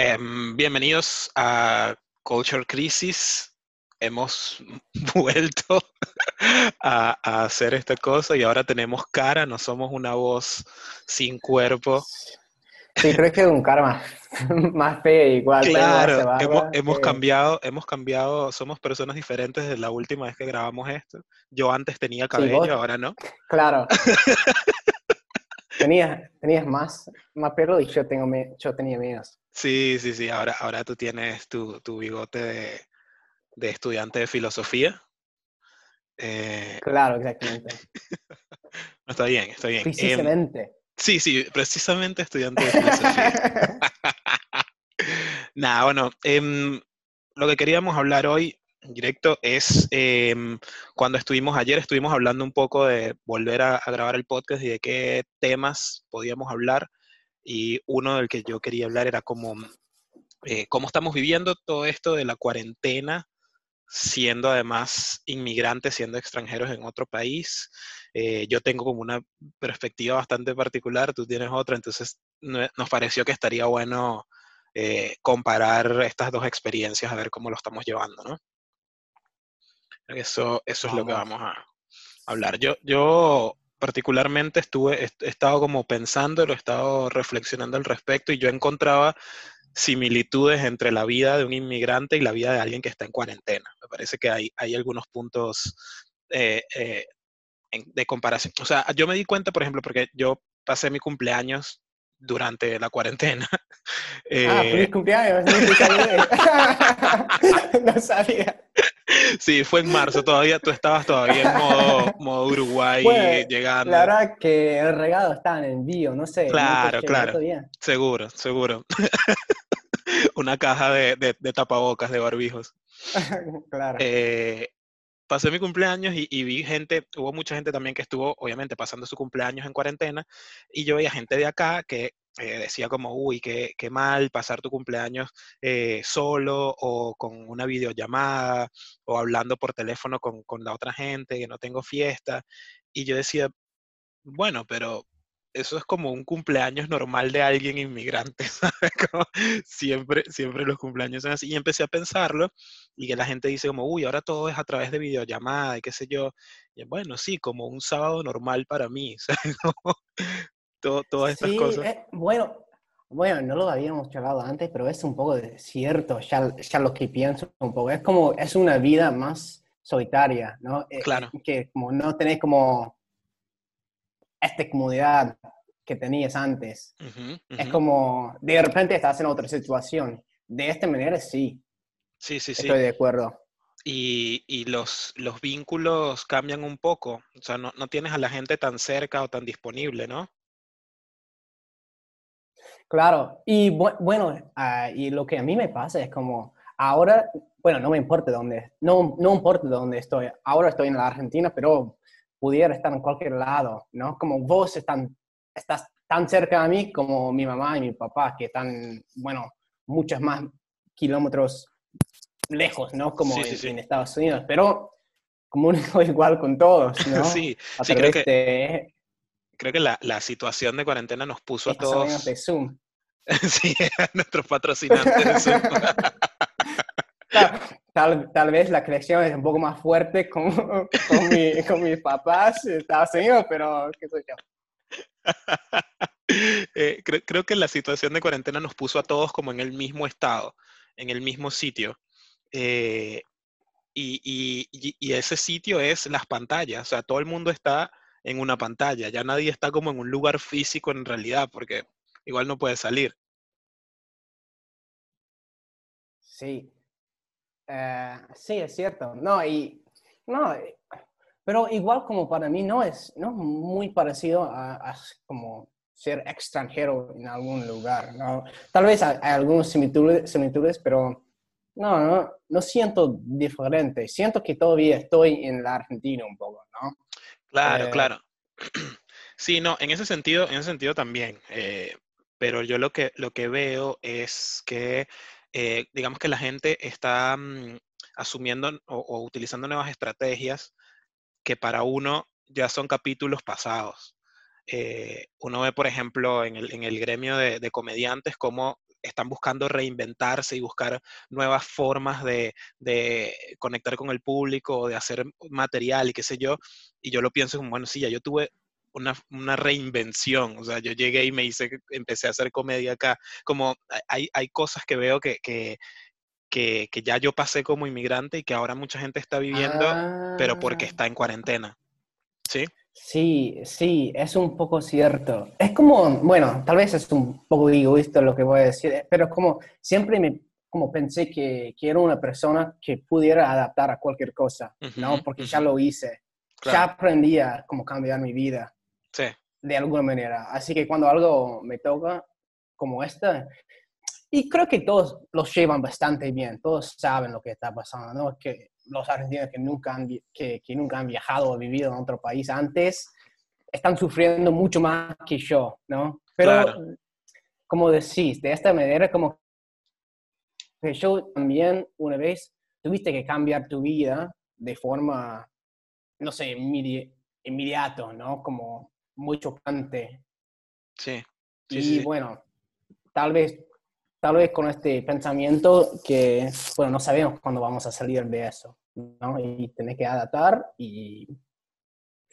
Em, bienvenidos a Culture Crisis. Hemos vuelto a, a hacer esta cosa y ahora tenemos cara, no somos una voz sin cuerpo. Sí, creo que es un karma más feo igual. pero Claro, barba, hemos, cambiado, hemos cambiado, somos personas diferentes desde la última vez que grabamos esto. Yo antes tenía cabello, ahora no. Claro. tenías, tenías más, más pelo y yo, tengo yo tenía menos. Sí, sí, sí, ahora, ahora tú tienes tu, tu bigote de, de estudiante de filosofía. Eh, Claro, exactamente. no, está bien, está bien. Precisamente. sí, sí, precisamente estudiante de filosofía. Nada, bueno, em, lo que queríamos hablar hoy directo es em, cuando estuvimos ayer, estuvimos hablando un poco de volver a, a grabar el podcast y de qué temas podíamos hablar. Y uno del que yo quería hablar era como eh, cómo estamos viviendo todo esto de la cuarentena, siendo además inmigrantes, siendo extranjeros en otro país. Eh, yo tengo como una perspectiva bastante particular, tú tienes otra, entonces no- nos pareció que estaría bueno eh, comparar estas dos experiencias, a ver cómo lo estamos llevando, ¿no? Eso, eso es lo que Vamos. vamos a hablar. Yo, yo particularmente estuve, he estado como pensando, lo he estado reflexionando al respecto y yo encontraba similitudes entre la vida de un inmigrante y la vida de alguien que está en cuarentena. Me parece que hay, hay algunos puntos eh, eh, de comparación. O sea, yo me di cuenta, por ejemplo, porque yo pasé mi cumpleaños durante la cuarentena. ah, Eh, feliz cumpleaños. No, sabía. sí, fue en marzo, todavía tú estabas todavía en modo, modo Uruguay llegando. La verdad que el regalo está en envío, no sé. no Claro, claro. todavía. Seguro, seguro. Una caja de, de- de tapabocas, de barbijos. claro. Eh, pasé mi cumpleaños y, y vi gente, hubo mucha gente también que estuvo, obviamente, pasando su cumpleaños en cuarentena, y yo veía gente de acá que eh, decía como, uy, qué, qué mal pasar tu cumpleaños eh, solo o con una videollamada o hablando por teléfono con, con la otra gente, que no tengo fiesta. Y yo decía, bueno, pero eso es como un cumpleaños normal de alguien inmigrante, ¿sabes? Siempre, siempre los cumpleaños son así. Y empecé a pensarlo y que la gente dice como, uy, ahora todo es a través de videollamada y qué sé yo. Y bueno, sí, como un sábado normal para mí, ¿sabes? Todo- todas estas Sí, cosas. eh, bueno, bueno, no lo habíamos charlado antes, pero es un poco de cierto, ya, ya lo que pienso un poco. Es como, es una vida más solitaria, ¿no? Eh, Claro. Que como no tenés como esta comunidad que tenías antes. Ujú, Es ujú. como, de repente estás en otra situación. De esta manera sí, Sí, sí, sí. estoy de acuerdo. Y, y los, los vínculos cambian un poco. O sea, no, no tienes a la gente tan cerca o tan disponible, ¿no? Claro, y bu- bueno, ah, y lo que a mí me pasa es como, ahora, bueno, no me importa dónde, no, no importa dónde estoy, ahora estoy en la Argentina, pero pudiera estar en cualquier lado, ¿no? Como vos están, estás tan cerca de mí como mi mamá y mi papá, que están, bueno, muchos más kilómetros lejos, ¿no? Como Sí, sí, en, sí. en Estados Unidos, pero comunico igual con todos, ¿no? Sí, A sí, creo que, de creo que la, la situación de cuarentena nos puso a todos, de Zoom. sí, a nuestros patrocinantes de Zoom. Tal, tal, vez la conexión es un poco más fuerte con, con, mi- con mis papás Estados Unidos, pero qué sé yo. Eh, creo, creo que la situación de cuarentena nos puso a todos como en el mismo estado, en el mismo sitio. Eh, y- y- y ese sitio es las pantallas, o sea, todo el mundo está en una pantalla, ya nadie está como en un lugar físico en realidad, porque igual no puede salir. Sí. Eh, sí, es cierto. No, y no, eh, pero igual como para mí no es, no es muy parecido a, a como ser extranjero en algún lugar, ¿no? Tal vez hay algunas similitudes, similitudes, pero no, no, no siento diferente. Siento que todavía estoy en la Argentina un poco, ¿no? Claro, Eh, claro. Sí, no, en ese sentido, en ese sentido también. eh, pero yo lo que, lo que veo es que, eh, digamos que la gente está mm, asumiendo o, o utilizando nuevas estrategias que para uno ya son capítulos pasados. Uno ve, por ejemplo, en el, en el gremio de, de comediantes cómo están buscando reinventarse y buscar nuevas formas de, conectar con el público, de hacer material y qué sé yo. Y yo lo pienso como, bueno, sí, ya yo tuve una, reinvención. O sea, yo llegué y me hice, empecé a hacer comedia acá. Como hay, hay cosas que veo que, que, que, ya yo pasé como inmigrante y que ahora mucha gente está viviendo, pero porque Ah. está en cuarentena. ¿Sí? Sí, sí, es un poco cierto. Es como, bueno, tal vez es un poco egoísta lo que voy a decir, pero como siempre me como pensé que, que era una persona que pudiera adaptar a cualquier cosa, ¿no? Ujú, Porque ya lo hice. Ya aprendí a cómo cambiar mi vida Sí, de alguna manera. Así que cuando algo me toca como esta, y creo que todos los llevan bastante bien, todos saben lo que está pasando, ¿no? Que los argentinos que nunca han, que, que nunca han viajado o vivido en otro país antes están sufriendo mucho más que yo, ¿no? Pero, Claro. como decís, de esta manera, como que yo también una vez tuviste que cambiar tu vida de forma, no sé, inmedi- inmediato, ¿no? Como muy chocante. sí. Sí, y sí, sí. bueno, tal vez, tal vez con este pensamiento que, bueno, no sabemos cuándo vamos a salir de eso, ¿no? Y tener que adaptar y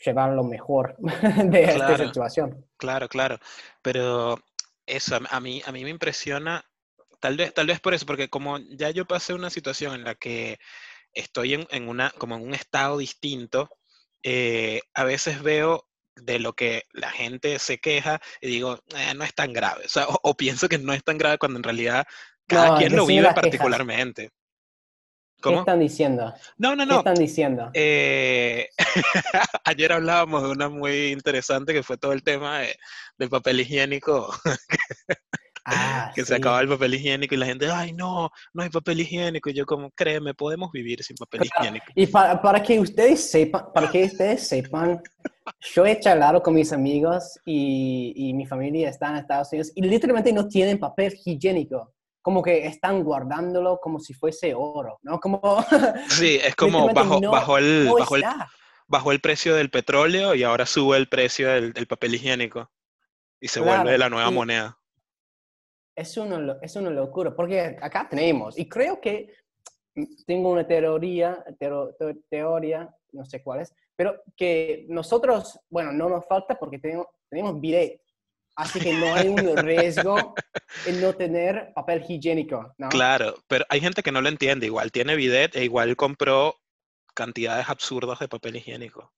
llevar lo mejor de esta Claro. situación. Claro, claro. Pero eso, a- a mí, a mí me impresiona, tal vez, tal vez por eso, porque como ya yo pasé una situación en la que estoy en, en una, como en un estado distinto, eh, a veces veo de lo que la gente se queja y digo, "Eh, no es tan grave. O sea, o, o pienso que no es tan grave cuando en realidad cada No, quien lo vive quejas. particularmente. ¿Qué están diciendo? No, no, ¿Qué no. están diciendo? Eh, ayer hablábamos de una muy interesante que fue todo el tema de- del papel higiénico, Ah, que sí. se acababa el papel higiénico y la gente, ay, no, no hay papel higiénico. Y yo como, créeme, podemos vivir sin papel higiénico. Y para, para que ustedes sepan, para que ustedes sepan, yo he charlado con mis amigos y, y mi familia está en Estados Unidos y literalmente no tienen papel higiénico. Como que están guardándolo como si fuese oro, ¿no? Como Sí, es como bajo, no- bajo, el, no bajo, el, bajo el precio del petróleo y ahora sube el precio del, del papel higiénico y se Claro, vuelve la nueva moneda. Es una, es una locura, porque acá tenemos, y creo que tengo una teoría, teoría, no sé cuál es, pero que nosotros, bueno, no nos falta porque tenemos, tenemos bidet, así que no hay un riesgo en no tener papel higiénico, ¿no? Claro, pero hay gente que no lo entiende. Igual tiene bidet e igual compró cantidades absurdas de papel higiénico.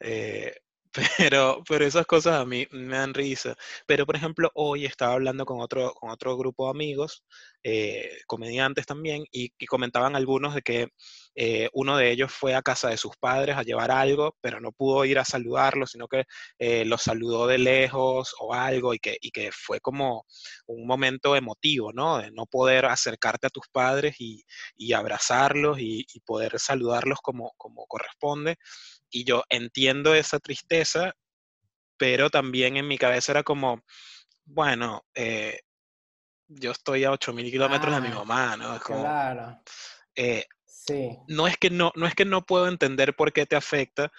Eh, pero, pero esas cosas a mí me dan risa. Pero, por ejemplo, hoy estaba hablando con otro, con otro grupo de amigos, eh, comediantes también, y, y comentaban algunos de que eh, uno de ellos fue a casa de sus padres a llevar algo, pero no pudo ir a saludarlos, sino que eh, los saludó de lejos o algo, y que, y que fue como un momento emotivo, ¿no? De no poder acercarte a tus padres y, y abrazarlos y, poder saludarlos como, como corresponde. Y yo entiendo esa tristeza, pero también en mi cabeza era como, bueno, eh, yo estoy a 8.000 kilómetros de mi Ah, mamá, ¿no? Es como, Claro, eh, sí. no es que no, no es que no puedo entender por qué te afecta,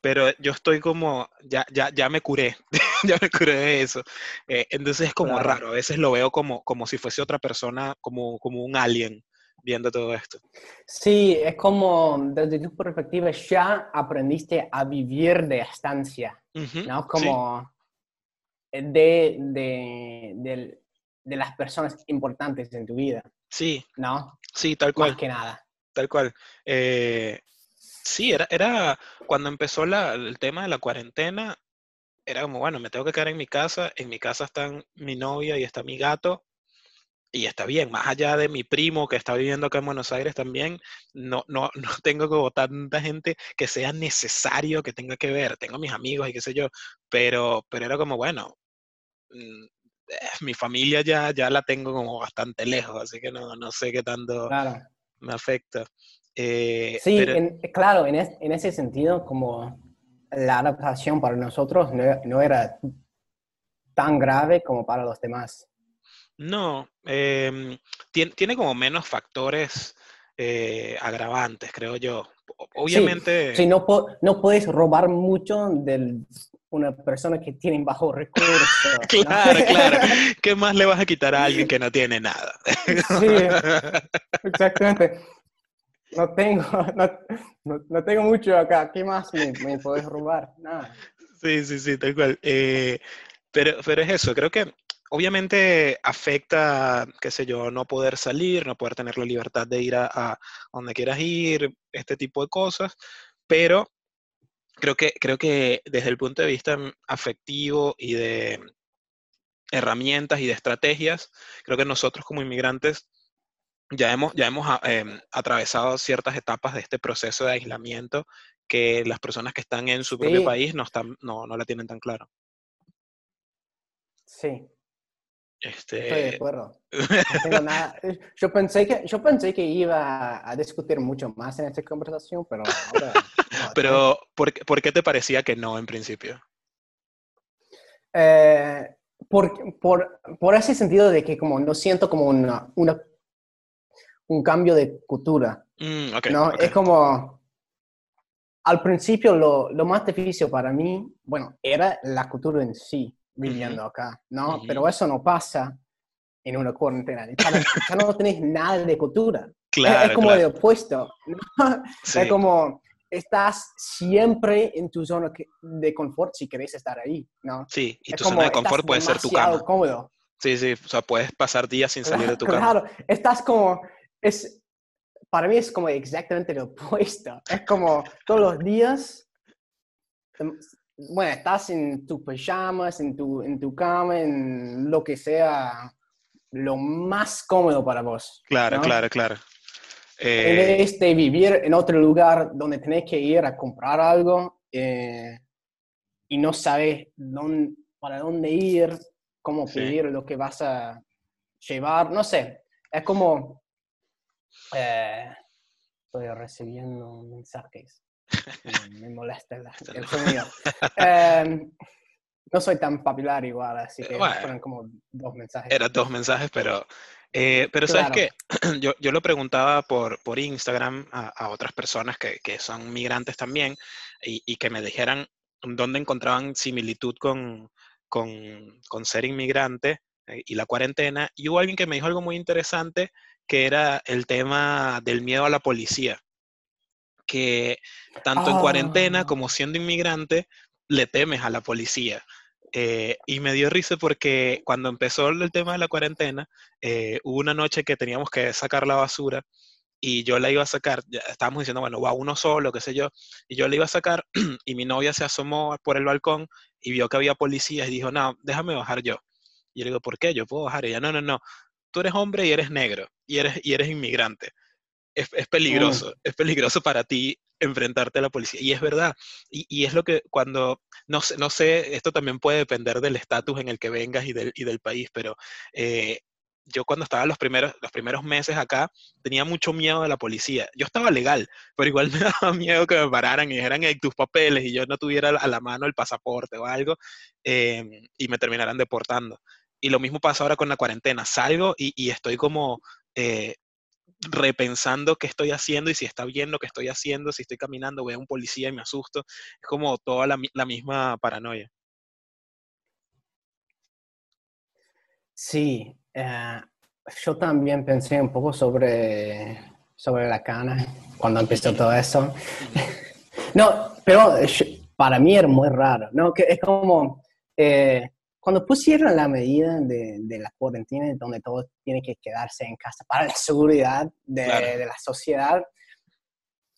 pero yo estoy como, ya, ya, ya me curé, ya me curé de eso. Eh, entonces es como Claro. raro, a veces lo veo como, como si fuese otra persona, como, como un alien viendo todo esto. Sí, es como desde tu perspectiva ya aprendiste a vivir de estancia. ¿no? sí, Como de, de, del- de las personas importantes en tu vida, sí, ¿no? sí, tal Más cual. que nada. Tal cual. Eh, sí, era, era cuando empezó la- el tema de la cuarentena, era como, bueno, me tengo que quedar en mi casa, en mi casa están mi novia y está mi gato, y está bien, más allá de mi primo que está viviendo acá en Buenos Aires también, no, no, no tengo como tanta gente que sea necesario que tenga que ver, tengo mis amigos y qué sé yo, pero, pero era como, bueno, mm, mi familia ya, ya la tengo como bastante lejos, así que no, no sé qué tanto Claro. me afecta. Eh, Sí, pero- en- claro, en, es- en ese sentido, como la adaptación para nosotros no, no era tan grave como para los demás. no, em, tien- tiene, como menos factores eh, agravantes, creo yo. Obviamente, Sí, no, po- no puedes robar mucho del, una persona que tiene bajo recursos. claro, claro. ¿Qué más le vas a quitar a alguien que no tiene nada? sí, exactamente. No tengo, no, no, tengo mucho acá. ¿Qué más me, me podés robar? Nada. Sí, sí, sí, tal cual. Eh, pero, pero es eso, creo que obviamente afecta, qué sé yo, no poder salir, no poder tener la libertad de ir a, donde quieras ir, este tipo de cosas, pero creo que, creo que desde el punto de vista afectivo y de herramientas y de estrategias, creo que nosotros como inmigrantes ya hemos, ya hemos ah, em, atravesado ciertas etapas de este proceso de aislamiento que las personas que están en su propio país no, están, no, no la tienen tan claro. Sí, este... Estoy de acuerdo. No nada. Yo pensé que, yo pensé que iba a discutir mucho más en esta conversación, pero ahora... pero, ¿por, ¿por, qué te parecía que no en principio? Eh, por, por, por, ese sentido de que como no siento como una, una un cambio de cultura. Mm, okay, ¿no? Okay. Es como... Al principio lo, lo más difícil para mí, bueno, era la cultura en sí viviendo acá, ¿no? Pero eso no pasa en una cuarentena. Ya no, tenés nada de cultura. Claro, es, como claro. de opuesto. ¿no? Sí. Es como estás siempre en tu zona de confort si querés estar ahí, ¿no? Sí, y Es tu como zona de confort puede ser tu cama. cómodo. Sí, sí, o sea, puedes pasar días sin salir de tu cama. Claro, estás como, es, para mí es como exactamente lo opuesto. Es como todos los días, em, bueno, estás en tus pijamas, en tu, en tu cama, en lo que sea lo más cómodo para vos. Claro, ¿no? claro, claro. En Eh, vez de vivir en otro lugar donde tenés que ir a comprar algo eh, y no sabes dónde, para dónde ir, cómo Sí. pedir lo que vas a llevar, no sé. Es como... eh, estoy recibiendo mensajes. Me, molesta el, el sonido. Eh, no soy tan popular igual, así que Bueno. fueron como dos mensajes. eran dos mensajes, pero, eh, pero sabes Claro. que yo, yo lo preguntaba por, por Instagram a, a otras personas que, que son migrantes también y, y que me dijeran dónde encontraban similitud con, con, con ser inmigrante eh, y la cuarentena. Y hubo alguien que me dijo algo muy interesante, que era el tema del miedo a la policía. Que tanto en cuarentena Ah. como siendo inmigrante, le temes a la policía. Eh, y me dio risa porque cuando empezó el tema de la cuarentena, eh, hubo una noche que teníamos que sacar la basura y yo la iba a sacar, ya estábamos diciendo, bueno, va uno solo, qué sé yo, y yo la iba a sacar y mi novia se asomó por el balcón y vio que había policías y dijo, no, déjame bajar yo. Y yo le digo, ¿por qué? Yo puedo bajar. Y ella, no, no, no, tú eres hombre y eres negro y eres, y eres inmigrante. Es, es peligroso, es peligroso para ti enfrentarte a la policía. Y es verdad. Y, y es lo que cuando, no sé, no sé, esto también puede depender del estatus en el que vengas y del, y del país, pero eh, yo cuando estaba los primeros, los primeros meses acá, tenía mucho miedo de la policía. Yo estaba legal, pero igual me daba miedo que me pararan y dijeran "Ey, tus papeles y yo no tuviera a la mano el pasaporte o algo eh, y me terminaran deportando. Y lo mismo pasa ahora con la cuarentena. Salgo y, y estoy como eh, repensando qué estoy haciendo y si está bien lo que estoy haciendo, si estoy caminando, veo a un policía y me asusto. Es como toda la, la misma paranoia. Sí, eh, yo también pensé un poco sobre, sobre la cana cuando empezó todo eso. No, pero para mí era muy raro, ¿no? Que es como eh, cuando pusieron la medida de, de la cuarentena donde todos tienen que quedarse en casa para la seguridad de, Claro. de la sociedad,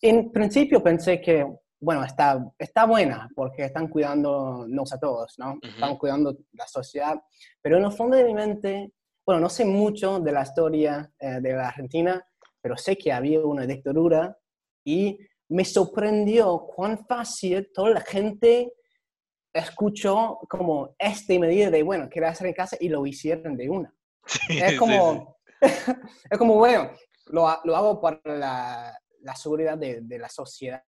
en principio pensé que, bueno, está, está buena porque están cuidándonos a todos, ¿no? Están cuidando la sociedad, pero en el fondo de mi mente, bueno, no sé mucho de la historia eh, de la Argentina, pero sé que había una dictadura y me sorprendió cuán fácil toda la gente escuchó como esta medida de, bueno, quedarse en casa y lo hicieron de una. Sí, Es sí, como, es como bueno, lo, lo hago para la, la seguridad de, de la sociedad,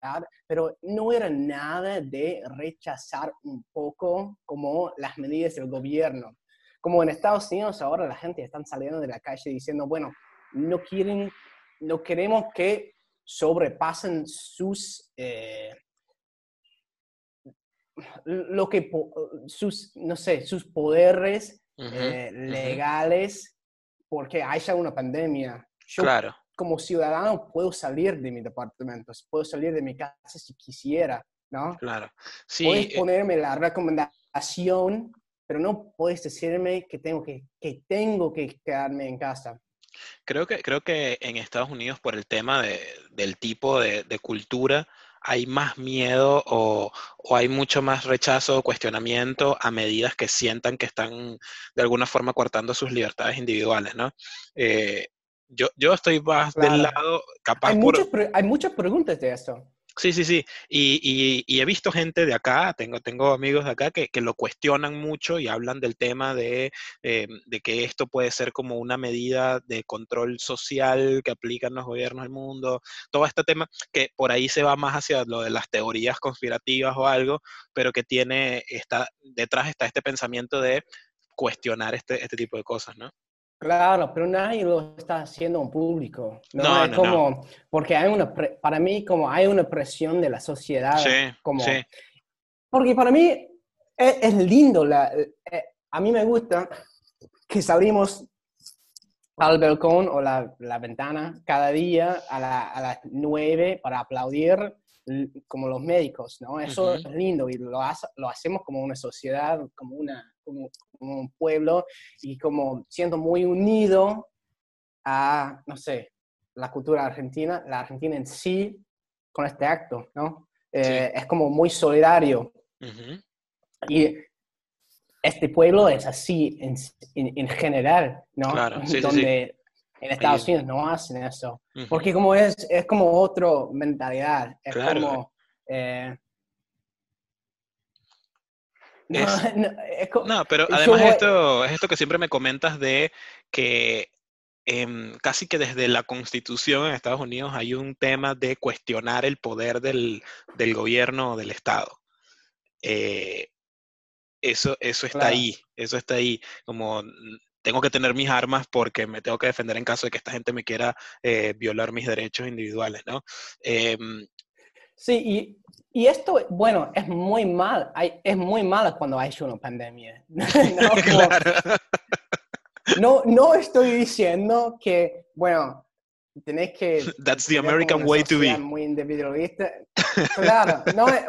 pero no era nada de rechazar un poco como las medidas del gobierno. Como en Estados Unidos ahora la gente está saliendo de la calle diciendo, bueno, no quieren, no queremos que sobrepasen sus, eh, lo que, sus, no sé, sus poderes eh, legales, porque haya una pandemia. Yo, claro. como ciudadano, puedo salir de mi departamento, puedo salir de mi casa si quisiera, ¿no? Claro. Sí, puedes eh ponerme la recomendación, pero no puedes decirme que tengo que, que tengo que quedarme en casa. Creo que, creo que en Estados Unidos, por el tema de, del tipo de, de, cultura, hay más miedo o, o, hay mucho más rechazo o cuestionamiento a medidas que sientan que están de alguna forma cortando sus libertades individuales, ¿no? Eh, yo, yo estoy más claro. del lado capaz... Hay, por... muchas, hay muchas preguntas de eso. Sí, sí, sí. Y, y, y, he visto gente de acá, tengo, tengo amigos de acá que, que lo cuestionan mucho y hablan del tema de, eh, de, que esto puede ser como una medida de control social que aplican los gobiernos del mundo. Todo este tema que por ahí se va más hacia lo de las teorías conspirativas o algo, pero que tiene, está, detrás está este pensamiento de cuestionar este, este tipo de cosas, ¿no? Claro, pero nadie lo está haciendo en público. No, no es no, como, no. porque hay una, para mí, como hay una presión de la sociedad. Sí, como, sí. Porque para mí es, es lindo, la, eh, a mí me gusta que salimos al balcón o la, la ventana cada día a, la, a, las nueve para aplaudir como los médicos, ¿no? Eso uh -huh. es lindo y lo, hace, lo, hacemos como una sociedad, como, una, como, como, un pueblo y como siendo muy unido a, no sé, la cultura argentina, la Argentina en sí, con este acto, ¿no? Eh, sí. Es como muy solidario. Uh -huh. Y este pueblo es así en, en, en general, ¿no? Claro, sí, Donde sí, en Estados Unidos no hacen eso. Uh -huh. Porque como es, es como otra mentalidad. Es claro. como... Eh, no, es, no, es como, no, pero además esto, es esto que siempre me comentas de que eh, casi que desde la constitución en Estados Unidos hay un tema de cuestionar el poder del, del gobierno o del Estado. Eh, eso, eso está claro. ahí, eso está ahí. Como tengo que tener mis armas porque me tengo que defender en caso de que esta gente me quiera eh, violar mis derechos individuales, ¿no? Eh, sí, y, y, esto, bueno, es muy mal, hay, es muy malo cuando hay una pandemia. ¿no? Claro. no, no estoy diciendo que, bueno, tenéis que... That's the American way to be. Muy individualista. Claro, no, es,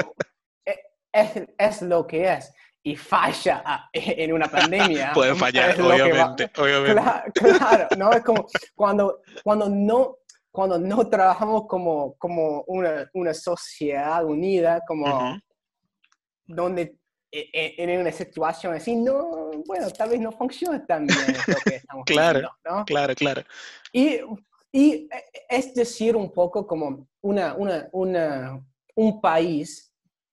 es, es lo que es y falla en una pandemia. Puede fallar, obviamente, obviamente. Claro, claro, ¿no? Es como cuando, cuando, no, cuando no trabajamos como, como una, una sociedad unida, como uh -huh. donde en una situación así, no, bueno, tal vez no funciona tan bien lo que estamos claro, ¿no? Claro, claro. Y, y es decir, un poco como una, una, una, un país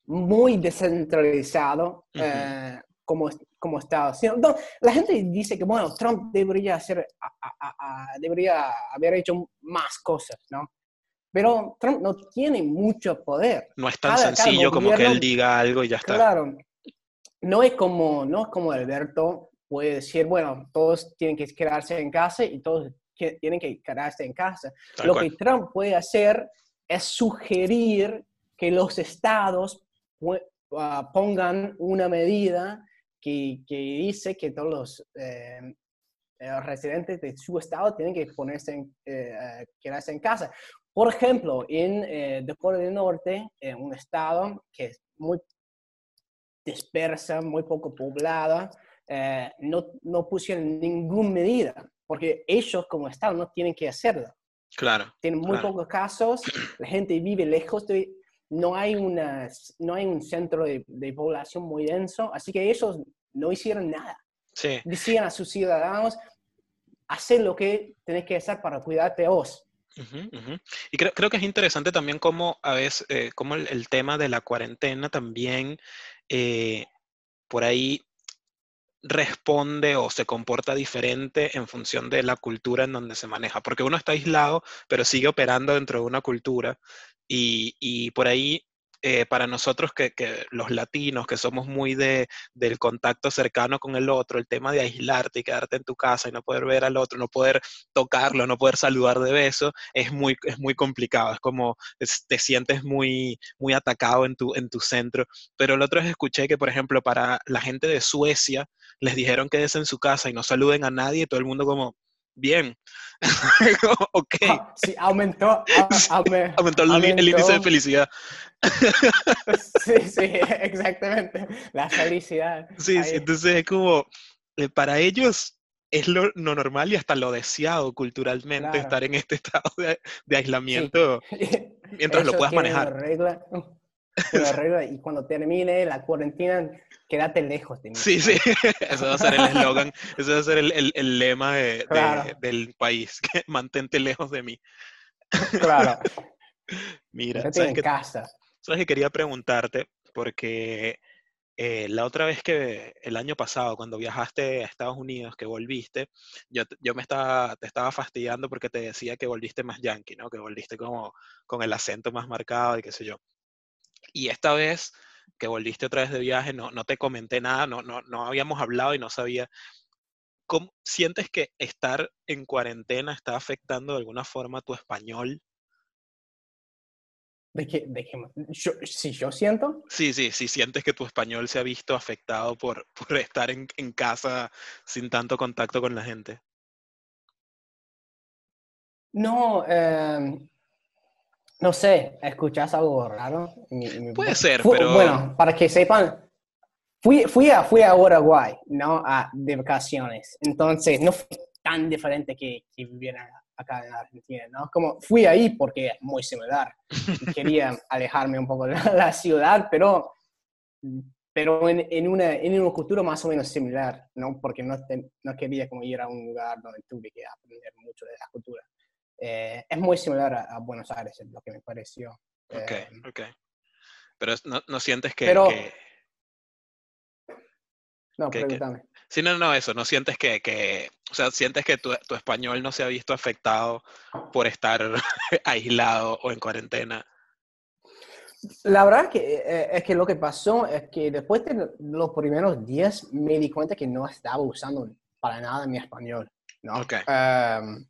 muy descentralizado uh -huh. eh, como, como Estados Unidos. La gente dice que, bueno, Trump debería, hacer, a, a, a, debería haber hecho más cosas, ¿no? Pero Trump no tiene mucho poder. No es tan cada, sencillo cada como gobierno, que él diga algo y ya está. Claro. No es como, no es como Alberto puede decir, bueno, todos tienen que quedarse en casa y todos tienen que quedarse en casa. Tal Lo cual. que Trump puede hacer es sugerir que los estados pongan una medida que, que, dice que todos los eh, eh, residentes de su estado tienen que ponerse en, eh, quedarse en casa. Por ejemplo, en eh, Dakota del Norte, en un estado que es muy dispersa, muy poco poblada, eh, no, no pusieron ninguna medida, porque ellos como estado no tienen que hacerlo. Claro. Tienen muy claro. pocos casos, la gente vive lejos de, no hay, una, no hay un centro de, de, población muy denso, así que ellos no hicieron nada. Sí. Decían a sus ciudadanos, hacer lo que tenés que hacer para cuidarte vos. Uh -huh, uh -huh. Y creo, creo, que es interesante también cómo a veces, eh, cómo el, el, tema de la cuarentena también eh, por ahí responde o se comporta diferente en función de la cultura en donde se maneja, porque uno está aislado, pero sigue operando dentro de una cultura y, por ahí eh, para nosotros que, los latinos, que somos muy de, del contacto cercano con el otro, el tema de aislarte y quedarte en tu casa y no poder ver al otro, no poder tocarlo, no poder saludar de beso, es muy, es muy complicado, es como te sientes muy, muy atacado en tu, en tu centro. Pero el otro es escuché que, por ejemplo, para la gente de Suecia, les dijeron que en su casa y no saluden a nadie, y todo el mundo como, bien. ok. Ah, sí, aumentó, aumentó, el, índice de felicidad. sí, sí, exactamente. La felicidad. Sí, sí, entonces es como, eh, para ellos es lo, normal y hasta lo deseado culturalmente estar en este estado de, aislamiento mientras lo puedas manejar. Regla, y cuando termine la cuarentena, quédate lejos de mí. Sí, sí, eso va a ser el eslogan, eso va a ser el, el, lema de, del país, que mantente lejos de mí. Claro. Mira, ¿sabes en casa. Sabes que quería preguntarte, porque eh, la otra vez que, el año pasado, cuando viajaste a Estados Unidos, que volviste, yo, yo me estaba, te estaba fastidiando porque te decía que volviste más yankee, ¿no? Que volviste como con el acento más marcado y qué sé yo. Y esta vez que volviste otra vez de viaje, no, no te comenté nada, no, no, no habíamos hablado y no sabía. ¿Cómo sientes que estar en cuarentena está afectando de alguna forma tu español? ¿De qué? De qué si yo siento? Sí, sí, sí, sientes que tu español se ha visto afectado por, por estar en, en casa sin tanto contacto con la gente. No, eh, no sé, ¿escuchas algo raro? Puede ser, pero... Bueno, para que sepan, fui, fui, a, fui a Uruguay, ¿no? A, de vacaciones. Entonces, no fue tan diferente que, que viviera acá en Argentina, ¿no? Como fui ahí porque es muy similar. quería alejarme un poco de la, ciudad, pero, pero en, en, una, en un futuro más o menos similar, ¿no? Porque no, no quería como ir a un lugar donde tuve que aprender mucho de la cultura. Eh, es muy similar a, Buenos Aires, es lo que me pareció. Ok, eh, ok. Pero no, no sientes que, pero, que... No, pregúntame. Sí, no, no, eso, no sientes que, que o sea, sientes que tu, tu, español no se ha visto afectado por estar aislado o en cuarentena. La verdad que, eh, es que lo que pasó es que después de los primeros días me di cuenta que no estaba usando para nada mi español, ¿no? Okay. Em,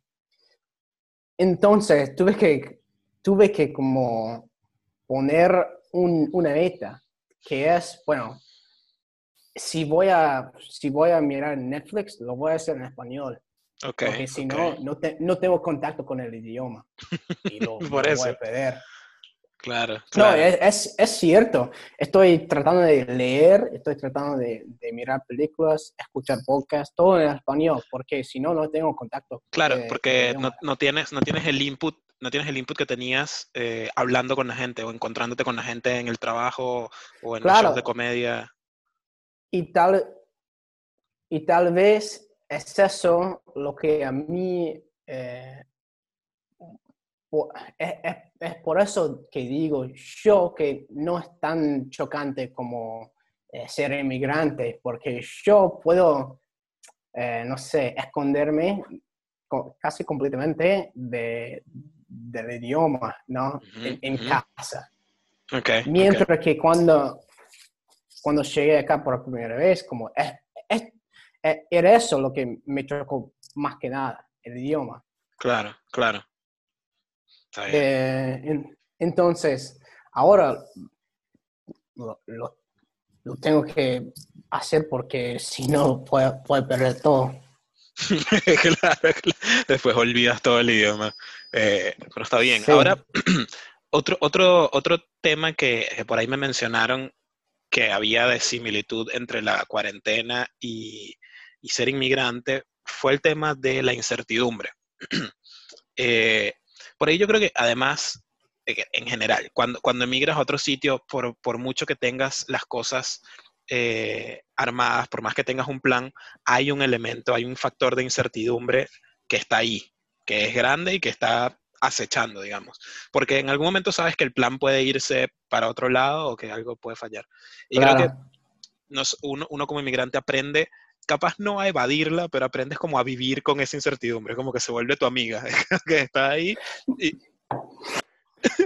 entonces, tuve que, tuve que como poner una meta, que es, bueno, si voy a, si voy a mirar Netflix, lo voy a hacer en español. Okay, porque si no, no, no, tengo contacto con el idioma. Y lo, Por eso. voy a perder. Claro, No, es, es, cierto. Estoy tratando de leer, estoy tratando de, de, mirar películas, escuchar podcasts, todo en español, porque si no, no tengo contacto. Claro, porque no, no, tienes, no tienes el input no tienes el input que tenías eh, hablando con la gente o encontrándote con la gente en el trabajo o en los shows de comedia. Y tal, y tal vez es eso lo que a mí eh, es, por eso que digo yo que no es tan chocante como eh, ser inmigrante, porque yo puedo, eh, no sé, esconderme casi completamente de, del idioma, ¿no? en, casa. Okay, Mientras que cuando, cuando llegué acá por primera vez, como es, era eso lo que me chocó más que nada, el idioma. Claro, claro. Eh, entonces, ahora lo, tengo que hacer porque si no, puede, perder todo. claro, después olvidas todo el idioma. Eh, pero está bien. Ahora, otro, otro, otro tema que, por ahí me mencionaron que había de similitud entre la cuarentena y, y ser inmigrante fue el tema de la incertidumbre. eh, por ahí yo creo que además, en general, cuando, cuando emigras a otro sitio, por, por mucho que tengas las cosas eh, armadas, por más que tengas un plan, hay un elemento, hay un factor de incertidumbre que está ahí, que es grande y que está acechando, digamos. Porque en algún momento sabes que el plan puede irse para otro lado o que algo puede fallar. Y creo que uno, uno, como inmigrante aprende capaz no a evadirla, pero aprendes como a vivir con esa incertidumbre, como que se vuelve tu amiga, que está ahí.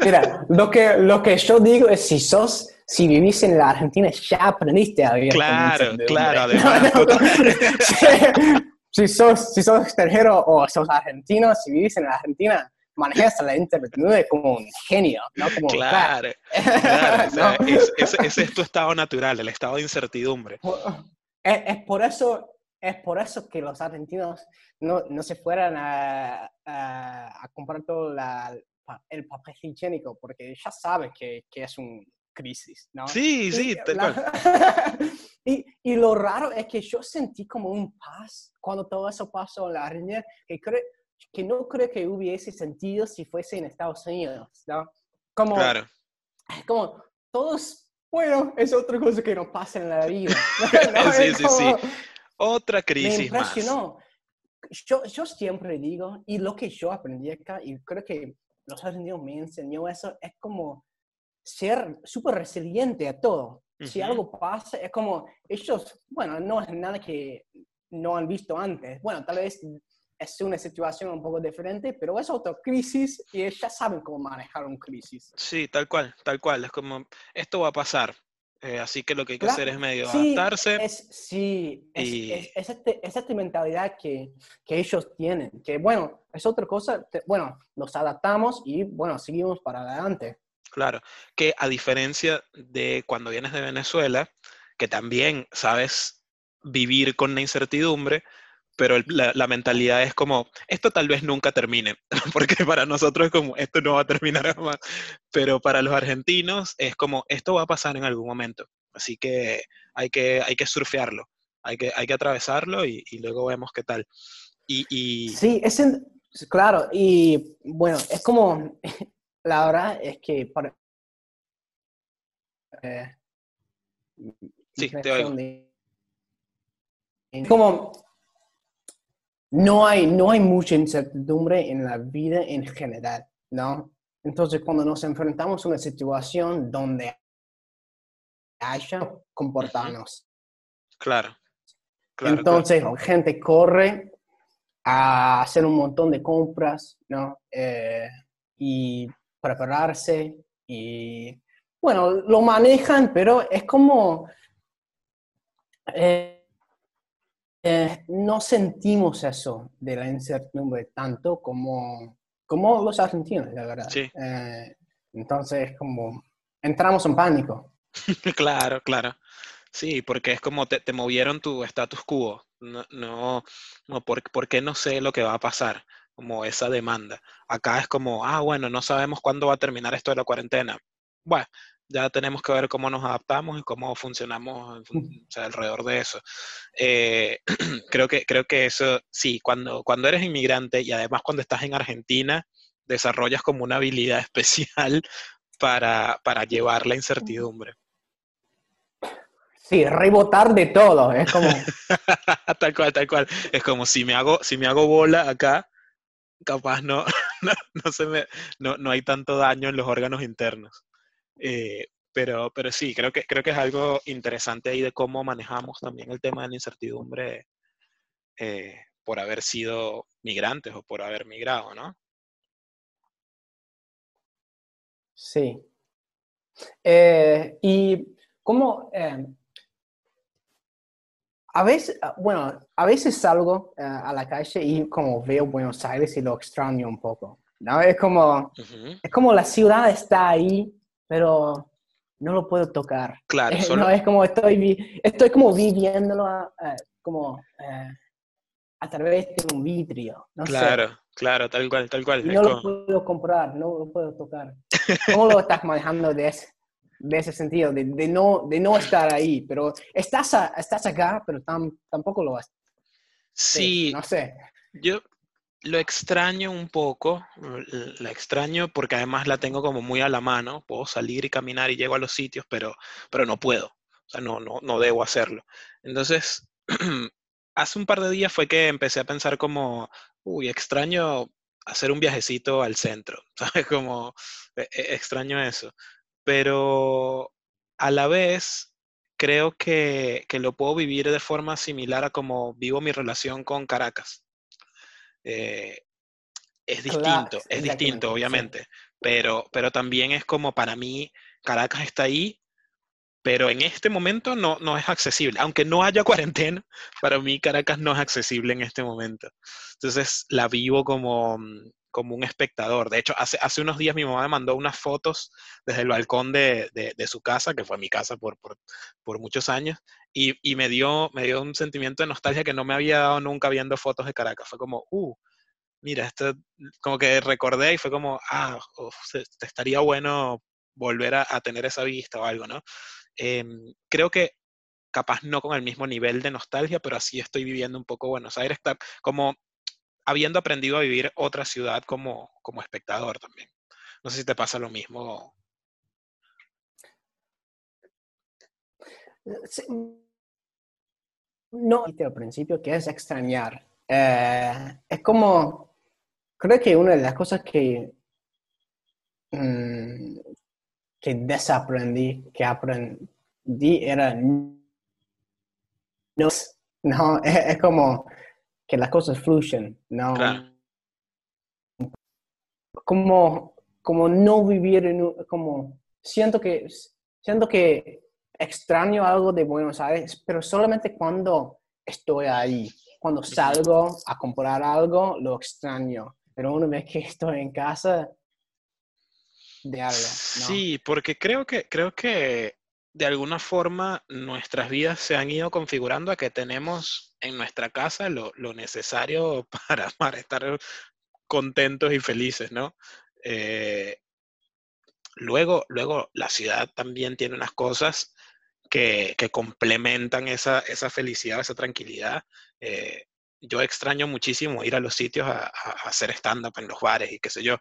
Mira, lo que, lo que yo digo es si sos, si vivís en la Argentina, ya aprendiste a vivir. Claro, claro, además. si, sos, si sos extranjero o sos argentino, si vivís en la Argentina, manejas la internet como un genio, ¿no? Como, claro, claro ese, es tu estado natural, el estado de incertidumbre. Es, es, por eso, es por eso que los argentinos no, no se fueran a, a, a comprar todo la, el papel higiénico, porque ya sabes que, que es un crisis, ¿no? Sí, sí, y, y, lo raro es que yo sentí como un paz cuando todo eso pasó en la Argentina, que, creo, que no creo que hubiese sentido si fuese en Estados Unidos, ¿no? Como, claro. Como todos, bueno, es otra cosa que nos pasa en la vida. sí, sí, sí. Otra crisis me impresionó. Yo, yo siempre digo, y lo que yo aprendí acá, y creo que los argentinos me enseñó eso, es como ser súper resiliente a todo. Si algo pasa, es como ellos, bueno, no es nada que no han visto antes. Bueno, tal vez es una situación un poco diferente, pero es otra crisis y ya saben cómo manejar una crisis. Sí, tal cual, tal cual. Es como, esto va a pasar. Eh, así que lo que hay que hacer es medio adaptarse. Es, sí, es, es, este, esta mentalidad que, que, ellos tienen, que bueno, es otra cosa, bueno, nos adaptamos y bueno, seguimos para adelante. Claro, que a diferencia de cuando vienes de Venezuela, que también sabes vivir con la incertidumbre, pero la, mentalidad es como, esto tal vez nunca termine, porque para nosotros es como, esto no va a terminar jamás, pero para los argentinos es como, esto va a pasar en algún momento, así que hay que, hay que surfearlo, hay que, hay que atravesarlo y, luego vemos qué tal. Y, Sí, es claro, y bueno, es como, la verdad es que para... Eh, sí, te oigo. como no hay, no hay mucha incertidumbre en la vida en general, ¿no? Entonces, cuando nos enfrentamos a una situación donde haya, comportarnos. Claro. Entonces, gente corre a hacer un montón de compras, ¿no? Eh, y prepararse y, bueno, lo manejan, pero es como... Eh, eh, no sentimos eso de la incertidumbre tanto como, como los argentinos, la verdad. Sí. Eh, entonces, como entramos en pánico. claro, claro. Sí, porque es como te, te movieron tu status quo. No, no, no por, qué no sé lo que va a pasar? Como esa demanda. Acá es como, ah, bueno, no sabemos cuándo va a terminar esto de la cuarentena. Bueno, ya tenemos que ver cómo nos adaptamos y cómo funcionamos alrededor de eso. Eh, creo, que, creo que eso, sí, cuando, cuando eres inmigrante y además cuando estás en Argentina, desarrollas como una habilidad especial para, para llevar la incertidumbre. Sí, rebotar de todo, es como... tal cual, tal cual. Es como si me hago, si me hago bola acá, capaz no, no, se me, no, no hay tanto daño en los órganos internos. Eh, pero, pero sí, creo que, creo que es algo interesante ahí de cómo manejamos también el tema de la incertidumbre eh, por haber sido migrantes o por haber migrado, ¿no? Sí. Eh, y cómo, a veces, ah, bueno, a veces salgo a la calle y como veo Buenos Aires y lo extraño un poco, ¿no? Es como, es como la ciudad está ahí, pero no lo puedo tocar. Claro, no, es como estoy, estoy como viviéndolo eh, como eh, a través de un vidrio. claro, claro, tal cual, tal cual. no lo puedo comprar, no lo puedo tocar. ¿Cómo lo estás manejando de ese, de ese sentido, de, de, no, de no estar ahí? Pero estás, estás acá, pero tampoco lo vas. Sí, no sé. Yo, lo extraño un poco, la extraño porque además la tengo como muy a la mano, puedo salir y caminar y llego a los sitios, pero, pero no puedo, o sea, no, no, no debo hacerlo. Entonces, hace un par de días fue que empecé a pensar como, uy, extraño hacer un viajecito al centro, ¿sabes? Como, e, e, extraño eso, pero a la vez creo que, que lo puedo vivir de forma similar a como vivo mi relación con Caracas. Eh, es distinto, es distinto, obviamente, pero, pero también es como para mí, Caracas está ahí, pero en este momento no, no es accesible. Aunque no haya cuarentena, para mí Caracas no es accesible en este momento. Entonces la vivo como, como un espectador. De hecho, hace, hace unos días mi mamá me mandó unas fotos desde el balcón de, de, su casa, que fue mi casa por, por, por muchos años, y, me, dio, me dio un sentimiento de nostalgia que no me había dado nunca viendo fotos de Caracas. Fue como, uh, mira, esto como que recordé y fue como, ah, te estaría bueno volver a, tener esa vista o algo, ¿no? Eh, creo que capaz no con el mismo nivel de nostalgia, pero así estoy viviendo un poco Buenos Aires, como habiendo aprendido a vivir otra ciudad como, como espectador también. No sé si te pasa lo mismo. No, al principio que es extrañar. Eh, es como, creo que una de las cosas que, mm, que desaprendí, que aprendí era no, no es, como que las cosas fluyen, no. Como, como no vivir en como siento que siento que extraño algo de Buenos Aires, pero solamente cuando estoy ahí. Cuando salgo a comprar algo, lo extraño. Pero una vez que estoy en casa, de algo. Sí, porque creo que, creo que de alguna forma nuestras vidas se han ido configurando a que tenemos en nuestra casa lo, necesario para, para, estar contentos y felices, ¿no? Eh, luego, luego la ciudad también tiene unas cosas que, complementan esa, esa, felicidad, esa tranquilidad. Eh, yo extraño muchísimo ir a los sitios a, a hacer stand-up en los bares y qué sé yo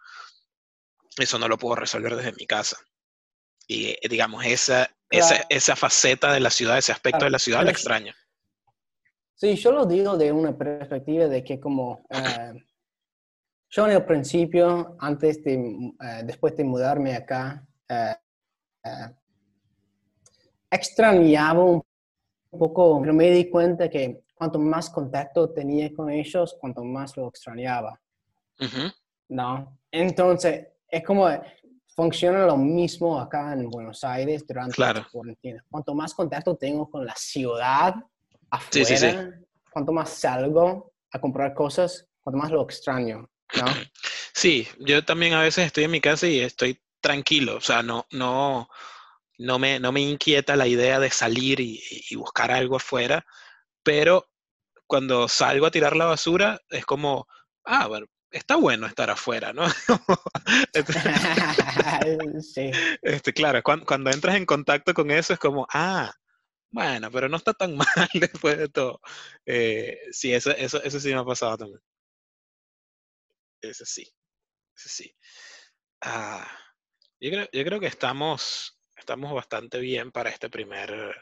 eso no lo puedo resolver desde mi casa. Y eh, digamos, esa, esa, esa, faceta de la ciudad, ese aspecto de la ciudad, la extraño. Sí, yo lo digo de una perspectiva de que como eh, yo en el principio, antes de, eh, después de mudarme acá, extrañaba un poco, pero me di cuenta que cuanto más contacto tenía con ellos, cuanto más lo extrañaba. ¿No? Entonces, es como funciona lo mismo acá en Buenos Aires durante la cuarentena. Cuanto más contacto tengo con la ciudad afuera, cuanto más salgo a comprar cosas, cuanto más lo extraño, ¿no? Sí, yo también a veces estoy en mi casa y estoy tranquilo, o sea, no, no, no, me, no me inquieta la idea de salir y, y buscar algo afuera, pero cuando salgo a tirar la basura es como, ah, bueno, está bueno estar afuera, ¿no? sí. Este, claro, cuando, entras en contacto con eso es como, ah, bueno, pero no está tan mal después de todo. Eh, sí, eso, eso, eso sí me ha pasado también. Eso sí, eso sí. Ah, yo, creo, yo creo que estamos, estamos bastante bien para este primer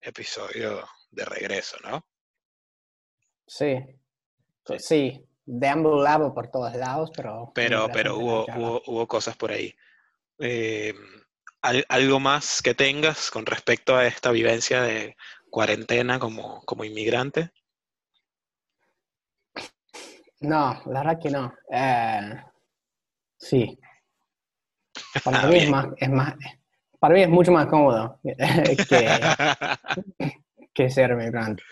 episodio de regreso, ¿no? Sí, sí, deambulaba por todos lados, pero... Pero, pero hubo, hubo, hubo, cosas por ahí. Eh, ¿Algo más que tengas con respecto a esta vivencia de cuarentena como, como inmigrante? No, la verdad que no. Eh, sí. Para mí es más, es más, para mí es mucho más cómodo que, que ser migrante.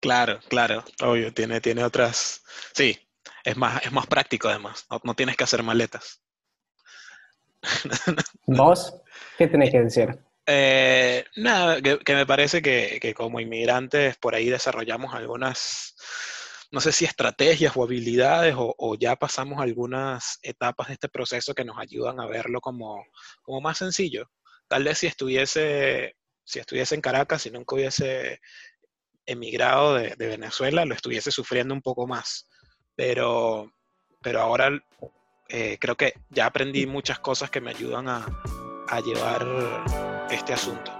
Claro, claro, obvio, tiene, tiene otras, sí, es más, es más práctico además, no, tienes que hacer maletas. ¿Vos? ¿Qué tenés que decir? Eh, nada, que, me parece que, como inmigrantes por ahí desarrollamos algunas, no sé si estrategias o habilidades o, ya pasamos algunas etapas de este proceso que nos ayudan a verlo como, como más sencillo. Tal vez si estuviese, si estuviese en Caracas, si nunca hubiese emigrado de, Venezuela lo estuviese sufriendo un poco más. Pero, pero ahora eh, creo que ya aprendí muchas cosas que me ayudan a, a llevar este asunto.